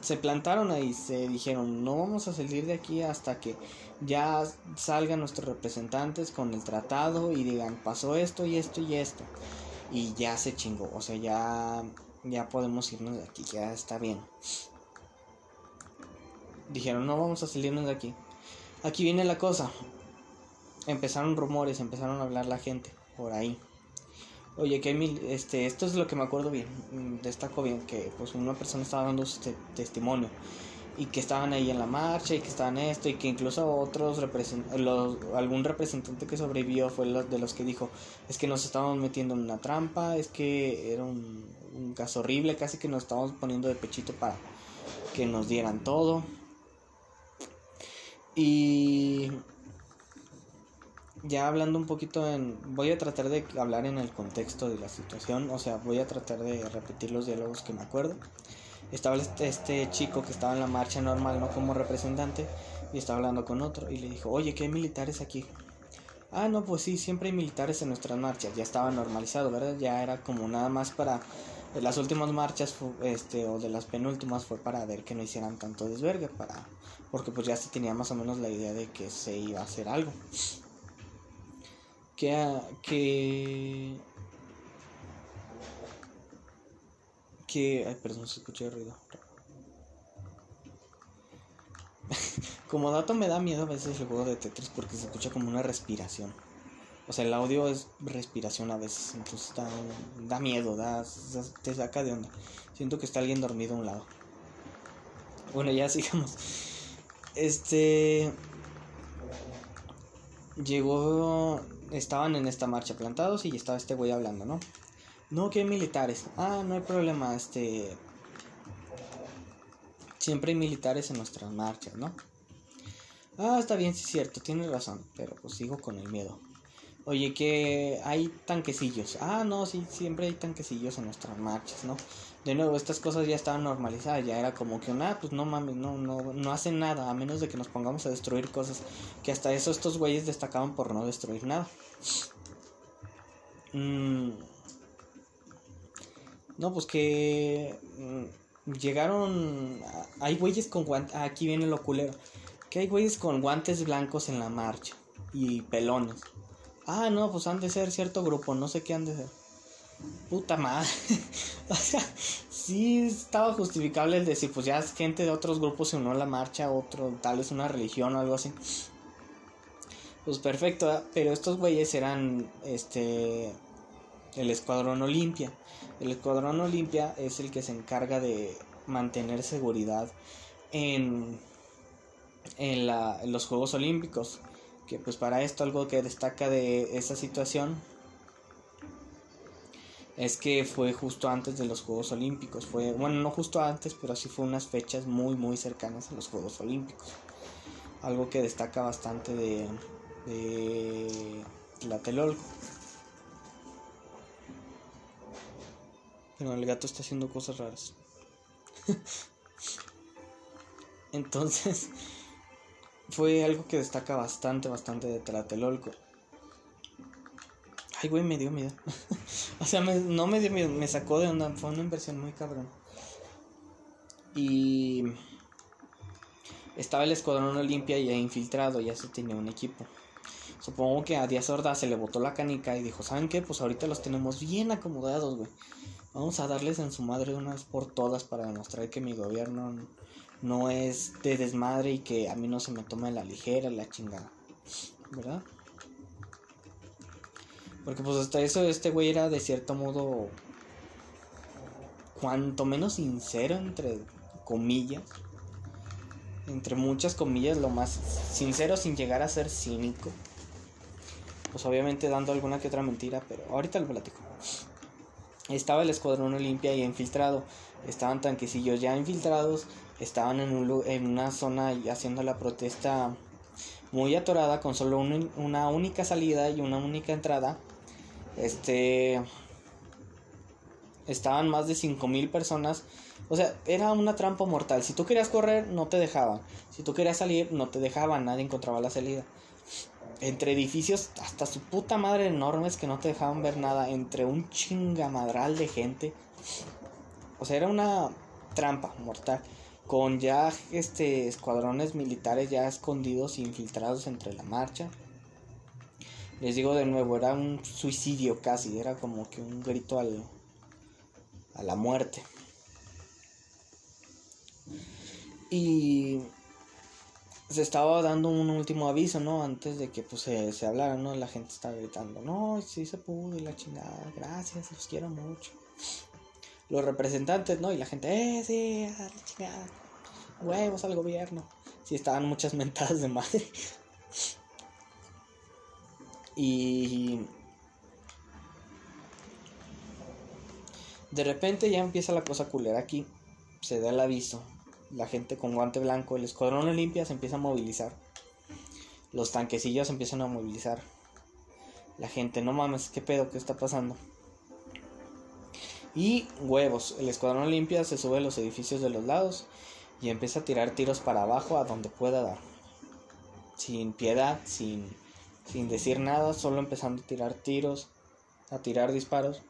se plantaron ahí, se dijeron, no vamos a salir de aquí hasta que ya salgan nuestros representantes con el tratado y digan, pasó esto y esto y esto. Y ya se chingó, o sea, ya, ya podemos irnos de aquí, ya está bien. Dijeron, no vamos a salirnos de aquí. Aquí viene la cosa. Empezaron rumores, empezaron a hablar la gente por ahí. Oye, que mil, este, esto es lo que me acuerdo bien, mm, destaco bien, que pues una persona estaba dando su testimonio y que estaban ahí en la marcha y que estaban esto y que incluso otros los, algún representante que sobrevivió fue de los que dijo es que nos estábamos metiendo en una trampa, es que era un, un caso horrible, casi que nos estábamos poniendo de pechito para que nos dieran todo. Y ya hablando un poquito en... Voy a tratar de hablar en el contexto de la situación, o sea, voy a tratar de repetir los diálogos que me acuerdo. Estaba este, este chico que estaba en la marcha normal, no como representante, y estaba hablando con otro, y le dijo, oye, ¿qué hay militares aquí? Ah, no, pues sí, siempre hay militares en nuestras marchas, ya estaba normalizado, ¿verdad? Ya era como nada más para... Las últimas marchas, este, o de las penúltimas, fue para ver que no hicieran tanto desvergue, para... Porque pues ya se tenía más o menos la idea de que se iba a hacer algo que, que, que, ay, perdón, se escucha el ruido. [LAUGHS] como dato me da miedo a veces el juego de Tetris porque se escucha como una respiración. O sea, el audio es respiración a veces, entonces da, da miedo, da, te saca de onda. Siento que está alguien dormido a un lado. Bueno, ya [LAUGHS] sigamos. Este llegó estaban en esta marcha plantados y estaba este güey hablando, ¿no? No, que hay militares. Ah, no hay problema, este... Siempre hay militares en nuestras marchas, ¿no? Ah, está bien, sí es cierto, tienes razón, pero pues sigo con el miedo. Oye, que hay tanquecillos. Ah, no, sí, siempre hay tanquecillos en nuestras marchas, ¿no? De nuevo, estas cosas ya estaban normalizadas, ya era como que, ah, pues no mames, no, no, no hacen nada, a menos de que nos pongamos a destruir cosas, que hasta eso estos güeyes destacaban por no destruir nada. Mm. No, pues que mm, llegaron, hay güeyes con guantes, aquí viene lo culero, que hay güeyes con guantes blancos en la marcha y pelones. Ah, no, pues han de ser cierto grupo, no sé qué han de ser. Puta madre. [LAUGHS] o sea, sí estaba justificable el decir, pues ya gente de otros grupos se unió a la marcha, otro, tal vez una religión o algo así. Pues perfecto, pero estos güeyes eran, este, el Escuadrón Olimpia. El Escuadrón Olimpia es el que se encarga de mantener seguridad en, en, la, en los Juegos Olímpicos. Que pues para esto algo que destaca de esa situación es que fue justo antes de los Juegos Olímpicos. Fue, bueno, no justo antes, pero sí fue unas fechas muy, muy cercanas a los Juegos Olímpicos. Algo que destaca bastante de, de Tlatelolco. Pero el gato está haciendo cosas raras. [LAUGHS] Entonces, fue algo que destaca bastante, bastante de Tlatelolco. Ay, güey, me dio miedo. [LAUGHS] o sea, no me dio miedo, me sacó de onda. Fue una inversión muy cabrón. Y estaba el escuadrón Olimpia ya infiltrado, ya se tenía un equipo. Supongo que a Díaz Ordaz se le botó la canica y dijo, ¿saben qué? Pues ahorita los tenemos bien acomodados, güey. Vamos a darles en su madre unas por todas para demostrar que mi gobierno no es de desmadre y que a mí no se me toma la ligera la chingada. ¿Verdad? Porque pues hasta eso este güey era de cierto modo cuanto menos sincero entre comillas. Entre muchas comillas, lo más sincero sin llegar a ser cínico. Pues obviamente dando alguna que otra mentira, pero ahorita lo platico. Estaba el escuadrón Olimpia ya infiltrado, estaban tanquecillos ya infiltrados, estaban en, un, en una zona haciendo la protesta muy atorada con solo una única salida y una única entrada este. Estaban más de 5000 personas. O sea, era una trampa mortal. Si tú querías correr, no te dejaban. Si tú querías salir, no te dejaban. Nadie encontraba la salida. Entre edificios hasta su puta madre enormes que no te dejaban ver nada. Entre un chingamadral de gente. O sea, era una trampa mortal. Con ya este escuadrones militares ya escondidos e infiltrados entre la marcha. Les digo de nuevo, era un suicidio casi, era como que un grito al, a la muerte. Y se estaba dando un último aviso, ¿no? Antes de que pues se, se hablara, ¿no? La gente estaba gritando, no, sí se pudo y la chingada, gracias, los quiero mucho. Los representantes, ¿no? Y la gente, eh, sí, la chingada, huevos al gobierno. Sí, estaban muchas [LAUGHS] mentadas de madre. Y de repente ya empieza la cosa culera aquí. Se da el aviso. La gente con guante blanco, el escuadrón Olimpia se empieza a movilizar. Los tanquecillos empiezan a movilizar. La gente, no mames, ¿qué pedo? ¿Qué está pasando? Y huevos, el escuadrón Olimpia se sube a los edificios de los lados y empieza a tirar tiros para abajo a donde pueda dar. Sin piedad, sin sin decir nada, solo empezando a tirar tiros, a tirar disparos.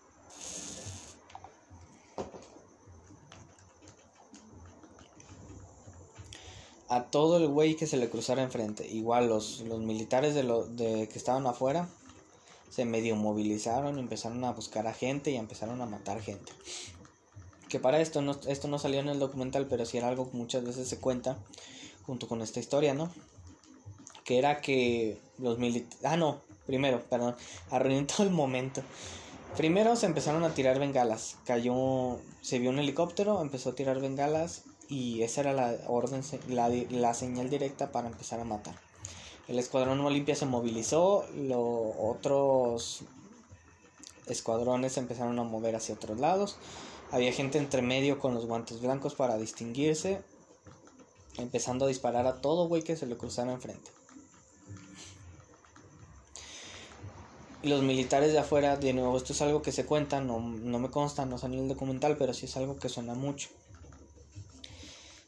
A todo el güey que se le cruzara enfrente. Igual los, los militares de, lo, de que estaban afuera se medio movilizaron, empezaron a buscar a gente y empezaron a matar gente. Que para esto no, esto no salió en el documental, pero sí era algo que muchas veces se cuenta junto con esta historia, ¿no? Que era que los militares... Ah, no, primero, perdón, arruiné [LAUGHS] todo el momento. Primero se empezaron a tirar bengalas, cayó, se vio un helicóptero, empezó a tirar bengalas y esa era la orden, la, la señal directa para empezar a matar. El escuadrón Olimpia se movilizó, los otros escuadrones empezaron a mover hacia otros lados. Había gente entre medio con los guantes blancos para distinguirse, empezando a disparar a todo güey que se le cruzara enfrente. Los militares de afuera, de nuevo, esto es algo que se cuenta, no, me consta, no sale en el documental, pero sí es algo que suena mucho.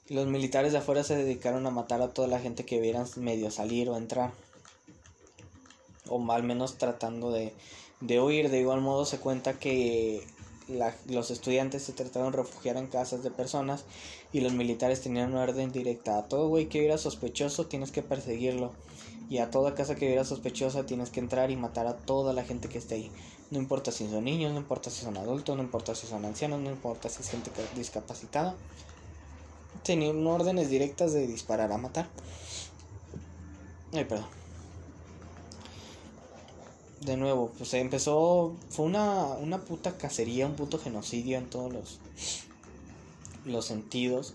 Los militares de afuera se dedicaron a matar a toda la gente que vieran medio salir o entrar. O al menos tratando de, de huir. De igual modo se cuenta que los estudiantes se trataron de refugiar en casas de personas y los militares tenían una orden directa. A todo güey que era sospechoso tienes que perseguirlo. Y a toda casa que viera sospechosa tienes que entrar y matar a toda la gente que esté ahí. No importa si son niños, no importa si son adultos, no importa si son ancianos, no importa si es gente discapacitada. Tenían órdenes directas de disparar a matar. Ay, perdón. de nuevo, pues empezó, fue una, una puta cacería, un puto genocidio en todos los, los sentidos.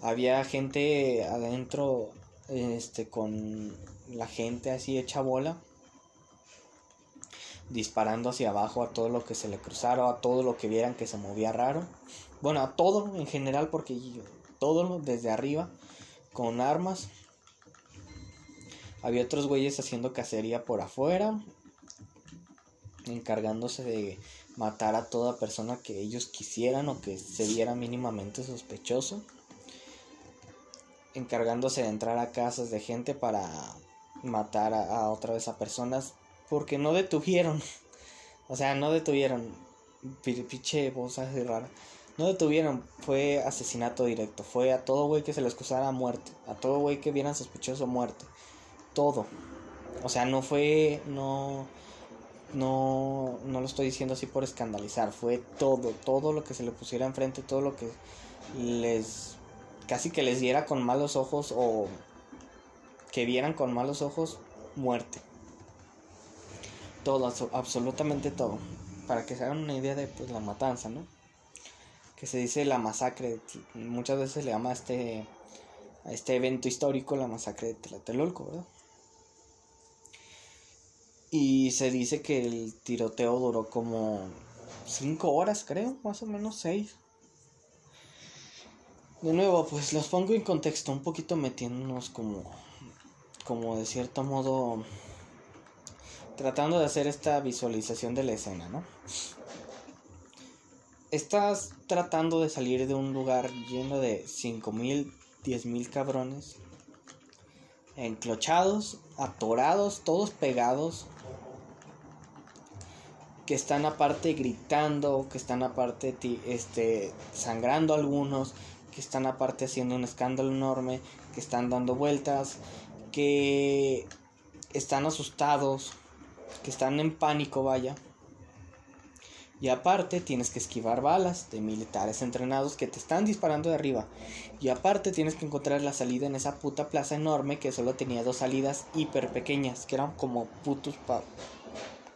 Había gente adentro, este, con la gente así hecha bola, disparando hacia abajo a todo lo que se le cruzara, a todo lo que vieran que se movía raro. Bueno, a todo en general, porque todo desde arriba, con armas. Había otros güeyes haciendo cacería por afuera, encargándose de matar a toda persona que ellos quisieran o que se viera mínimamente sospechoso, encargándose de entrar a casas de gente para matar a, otra vez a personas porque no detuvieron, [LAUGHS] o sea, no detuvieron, pinche voz así rara, no detuvieron, fue asesinato directo, fue a todo güey que se le excusara muerte, a todo güey que vieran sospechoso muerte, todo, o sea, no fue, no no, no lo estoy diciendo así por escandalizar, fue todo, todo lo que se le pusiera enfrente, todo lo que les, casi que les diera con malos ojos o que vieran con malos ojos muerte. Todo, absolutamente todo. Para que se hagan una idea de pues, la matanza, ¿no? Que se dice la masacre, muchas veces le llama a este, a este evento histórico la masacre de Tlatelolco, ¿verdad? Y se dice que el tiroteo duró como cinco horas, creo, más o menos seis. De nuevo, pues los pongo en contexto, un poquito metiéndonos como, como de cierto modo, tratando de hacer esta visualización de la escena, ¿no? Estás tratando de salir de un lugar lleno de cinco mil, diez mil cabrones, enclochados, atorados, todos pegados, que están aparte gritando, que están aparte este, sangrando algunos, que están aparte haciendo un escándalo enorme, que están dando vueltas, que están asustados, que están en pánico, vaya. Y aparte tienes que esquivar balas de militares entrenados que te están disparando de arriba. Y aparte tienes que encontrar la salida en esa puta plaza enorme que solo tenía dos salidas hiper pequeñas, que eran como putos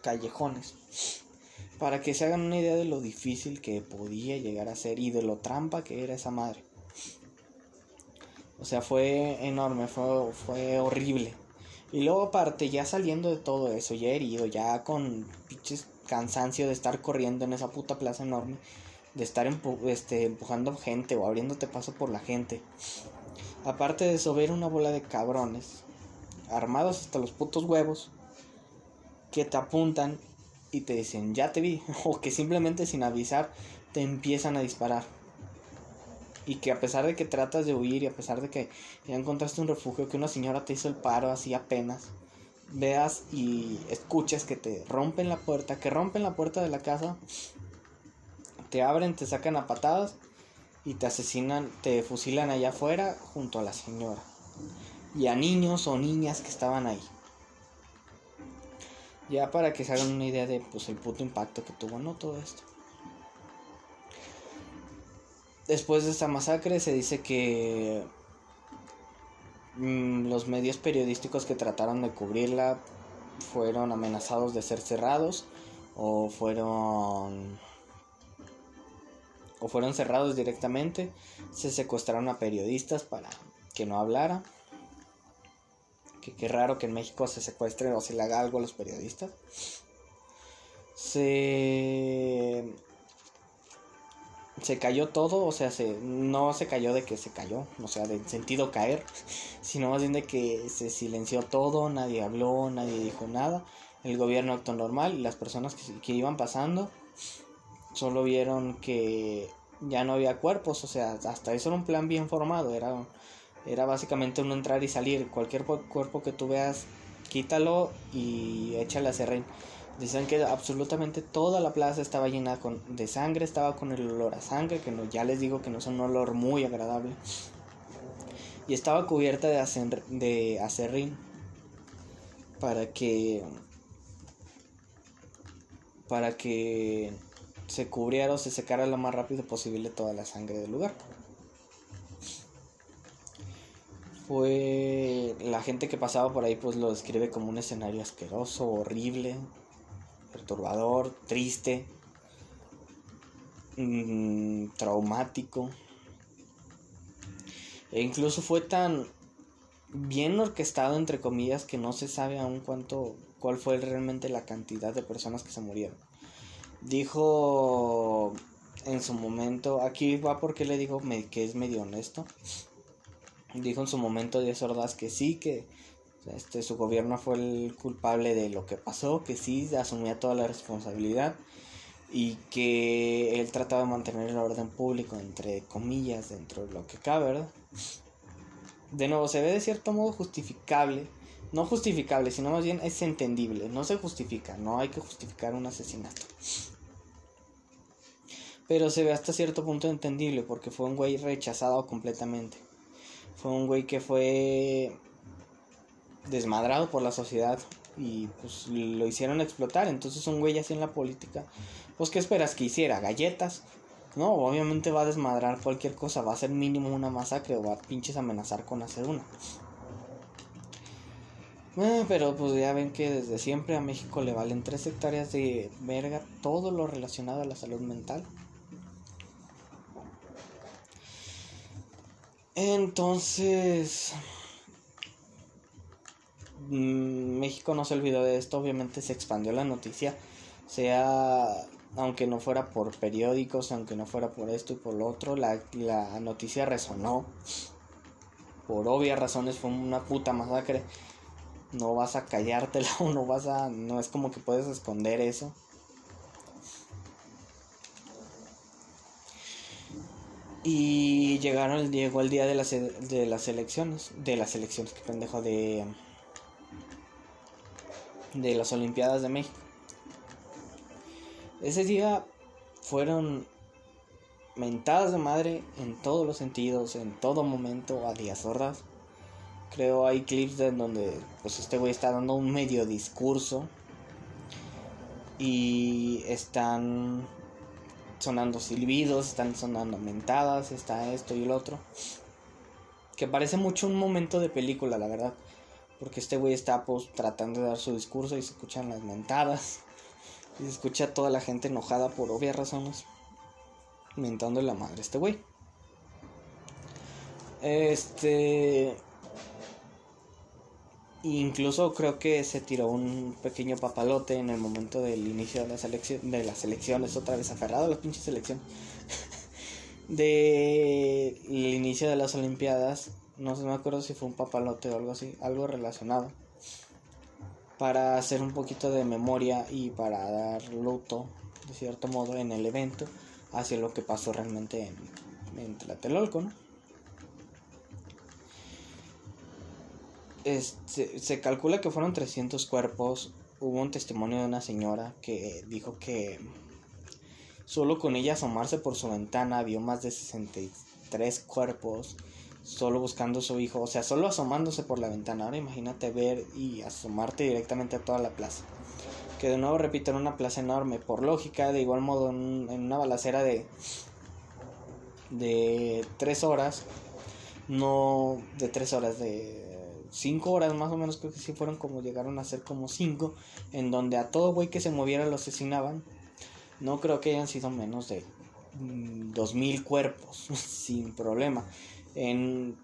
callejones. Para que se hagan una idea de lo difícil que podía llegar a ser y de lo trampa que era esa madre. O sea, fue enorme, fue, fue horrible. Y luego aparte, ya saliendo de todo eso, ya herido, ya con pinches cansancio de estar corriendo en esa puta plaza enorme, de estar este, empujando gente o abriéndote paso por la gente. Aparte de eso, ver una bola de cabrones, armados hasta los putos huevos, que te apuntan y te dicen, ya te vi, [LAUGHS] o que simplemente sin avisar te empiezan a disparar. Y que a pesar de que tratas de huir y a pesar de que ya encontraste un refugio, que una señora te hizo el paro así apenas, veas y escuches que te rompen la puerta, que rompen la puerta de la casa, te abren, te sacan a patadas y te asesinan, te fusilan allá afuera junto a la señora. Y a niños o niñas que estaban ahí. Ya para que se hagan una idea de pues el puto impacto que tuvo, ¿no? Todo esto. Después de esta masacre se dice que mm, los medios periodísticos que trataron de cubrirla fueron amenazados de ser cerrados o fueron o fueron cerrados directamente. Se secuestraron a periodistas para que no hablara que qué raro que en México se secuestren o se le haga algo a los periodistas. Se se cayó todo, o sea, se, no se cayó de que se cayó, o sea, de sentido caer, [LAUGHS] sino más bien de que se silenció todo, nadie habló, nadie dijo nada, el gobierno actuó normal y las personas que, que iban pasando solo vieron que ya no había cuerpos, o sea, hasta eso era un plan bien formado, era era básicamente un entrar y salir. Cualquier cuerpo que tú veas, quítalo y échale a serrín. Dicen que absolutamente toda la plaza estaba llena con, de sangre, estaba con el olor a sangre, que no, ya les digo que no es un olor muy agradable. Y estaba cubierta de, de acerrín para que para que se cubriera o se secara lo más rápido posible toda la sangre del lugar fue la gente que pasaba por ahí pues lo describe como un escenario asqueroso, horrible, perturbador, triste, mm, traumático. E incluso fue tan bien orquestado entre comillas que no se sabe aún cuánto cuál fue realmente la cantidad de personas que se murieron. Dijo en su momento, aquí va porque le digo que es medio honesto. Dijo en su momento Díaz Ordaz que sí, que este, su gobierno fue el culpable de lo que pasó, que sí asumía toda la responsabilidad y que él trataba de mantener el orden público, entre comillas, dentro de lo que cabe, ¿verdad? De nuevo, se ve de cierto modo justificable, no justificable, sino más bien es entendible, no se justifica, no hay que justificar un asesinato. Pero se ve hasta cierto punto entendible porque fue un güey rechazado completamente. Fue un güey que fue desmadrado por la sociedad y pues lo hicieron explotar. Entonces un güey así en la política, pues ¿qué esperas que hiciera? ¿Galletas? No, obviamente va a desmadrar cualquier cosa, va a ser mínimo una masacre o va a pinches amenazar con hacer una. Eh, pero pues ya ven que desde siempre a México le valen tres hectáreas de verga todo lo relacionado a la salud mental. Entonces, México no se olvidó de esto, obviamente se expandió la noticia, sea, aunque no fuera por periódicos, aunque no fuera por esto y por lo otro, la, la noticia resonó. Por obvias razones fue una puta masacre. No vas a callártela o [LAUGHS] no vas a... No es como que puedes esconder eso. Y llegaron, llegó el día de las, de las elecciones, de las elecciones, que pendejo, de, de las Olimpiadas de México. Ese día fueron mentadas de madre en todos los sentidos, en todo momento, a días sordas. Creo hay clips en donde pues este güey está dando un medio discurso y están sonando silbidos, están sonando mentadas, está esto y el otro. Que parece mucho un momento de película, la verdad. Porque este güey está pues tratando de dar su discurso y se escuchan las mentadas. Y se escucha toda la gente enojada por obvias razones. Mentando la madre este güey. Este. Incluso creo que se tiró un pequeño papalote en el momento del inicio de, de las elecciones, otra vez aferrado a las pinches elecciones. [LAUGHS] de el inicio de las Olimpiadas, no me acuerdo si fue un papalote o algo así, algo relacionado. Para hacer un poquito de memoria y para dar luto, de cierto modo, en el evento, hacia lo que pasó realmente en, en Tlatelolco, ¿no? Este, se calcula que fueron 300 cuerpos. Hubo un testimonio de una señora que dijo que solo con ella asomarse por su ventana vio más de 63 cuerpos solo buscando a su hijo, o sea, solo asomándose por la ventana. Ahora imagínate ver y asomarte directamente a toda la plaza. Que de nuevo repito, en una plaza enorme. Por lógica, de igual modo, en, en una balacera de de tres horas, no de tres horas de cinco horas más o menos, creo que sí fueron como llegaron a ser como cinco, en donde a todo güey que se moviera lo asesinaban. No creo que hayan sido menos de mm, dos mil cuerpos, [LAUGHS] sin problema. En,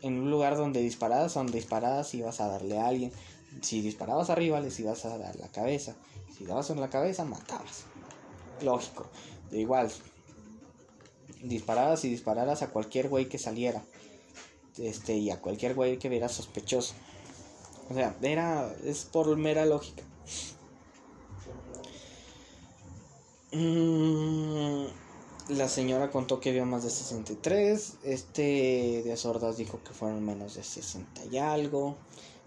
en un lugar donde disparadas, donde disparadas ibas a darle a alguien. Si disparabas arriba, les ibas a dar la cabeza. Si dabas en la cabeza, matabas. Lógico. De igual, disparadas y dispararas a cualquier güey que saliera este, y a cualquier güey que viera sospechoso. O sea, era, es por mera lógica. Mm, la señora contó que vio más de 63. Este de sordas dijo que fueron menos de 60 y algo.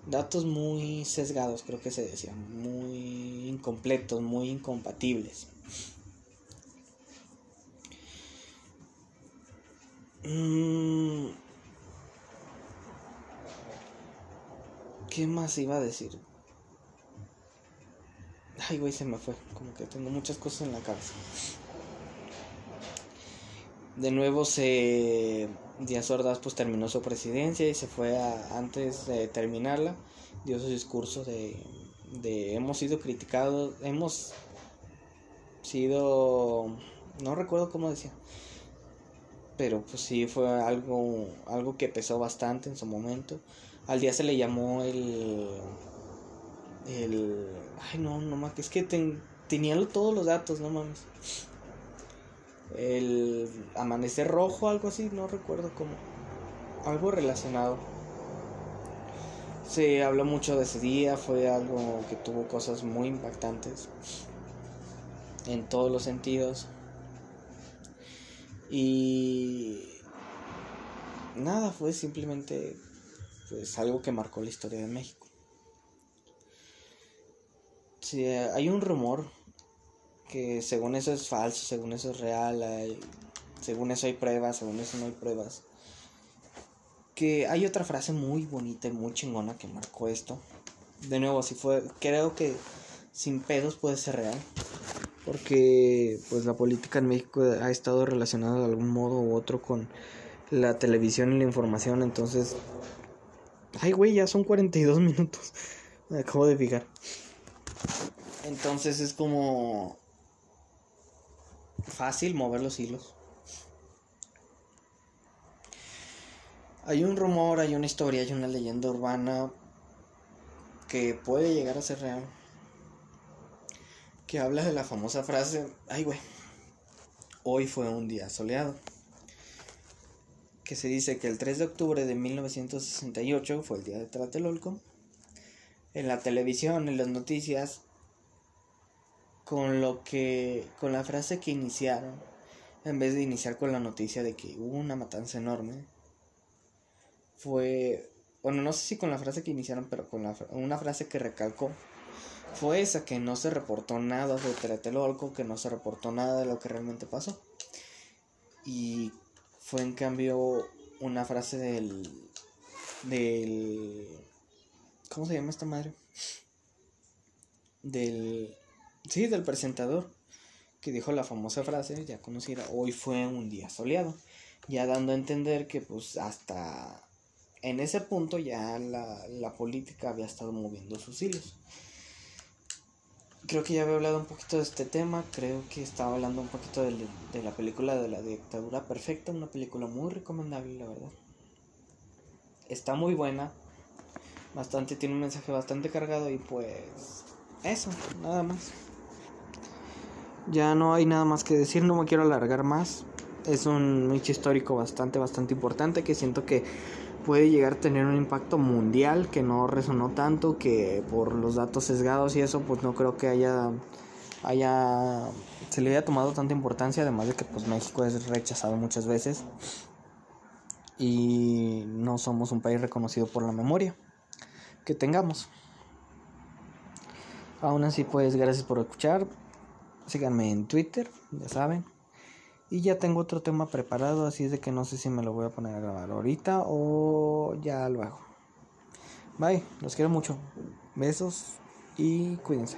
Datos muy sesgados, creo que se decían. Muy incompletos, muy incompatibles. Mmm ¿Qué más iba a decir? Ay, güey, se me fue. Como que tengo muchas cosas en la cabeza. De nuevo se... Díaz Ordaz pues terminó su presidencia y se fue a, antes de terminarla. Dio su discurso de, de hemos sido criticados, hemos sido no recuerdo cómo decía pero pues sí fue algo algo que pesó bastante en su momento al día se le llamó el el ay no no más es que tenía todos los datos no mames el amanecer rojo algo así no recuerdo cómo. Algo relacionado. Se habló mucho de ese día fue algo que tuvo cosas muy impactantes en todos los sentidos. Y nada, fue simplemente pues algo que marcó la historia de México. Sí, hay un rumor que según eso es falso, según eso es real, según eso hay pruebas, según eso no hay pruebas. Que hay otra frase muy bonita y muy chingona que marcó esto. De nuevo, si fue, creo que sin pedos puede ser real porque pues la política en México ha estado relacionada de algún modo u otro con la televisión y la información, entonces ay güey, ya son 42 minutos. [LAUGHS] Me acabo de fijar. Entonces es como fácil mover los hilos. Hay un rumor, hay una historia, hay una leyenda urbana que puede llegar a ser real que habla de la famosa frase, ay güey, hoy fue un día soleado. Que se dice que el 3 de octubre de 1968 fue el día de Tlatelolco. En la televisión, en las noticias, con lo que, con la frase que iniciaron, en vez de iniciar con la noticia de que hubo una matanza enorme, fue, bueno, no sé si con la frase que iniciaron, pero con la, una frase que recalcó fue esa, que no se reportó nada de Tlatelolco, que no se reportó nada de lo que realmente pasó. Y fue en cambio una frase del. del. ¿Cómo se llama esta madre? Del. Sí, del presentador. Que dijo la famosa frase, ya conocida, hoy fue un día soleado. Ya dando a entender que pues hasta en ese punto ya la, la política había estado moviendo sus hilos creo que ya había hablado un poquito de este tema. Creo que estaba hablando un poquito de, de, la película de la dictadura perfecta. Una película muy recomendable, la verdad. Está muy buena. Bastante, tiene un mensaje bastante cargado y pues eso, nada más. Ya no hay nada más que decir, no me quiero alargar más. Es un hecho histórico bastante, bastante importante que siento que puede llegar a tener un impacto mundial que no resonó tanto, que por los datos sesgados y eso, pues no creo que haya, haya, se le haya tomado tanta importancia, además de que pues México es rechazado muchas veces y no somos un país reconocido por la memoria que tengamos. Aún así, pues gracias por escuchar. Síganme en Twitter, ya saben. Y ya tengo otro tema preparado, así es de que no sé si me lo voy a poner a grabar ahorita o ya lo hago. Bye, los quiero mucho. Besos y cuídense.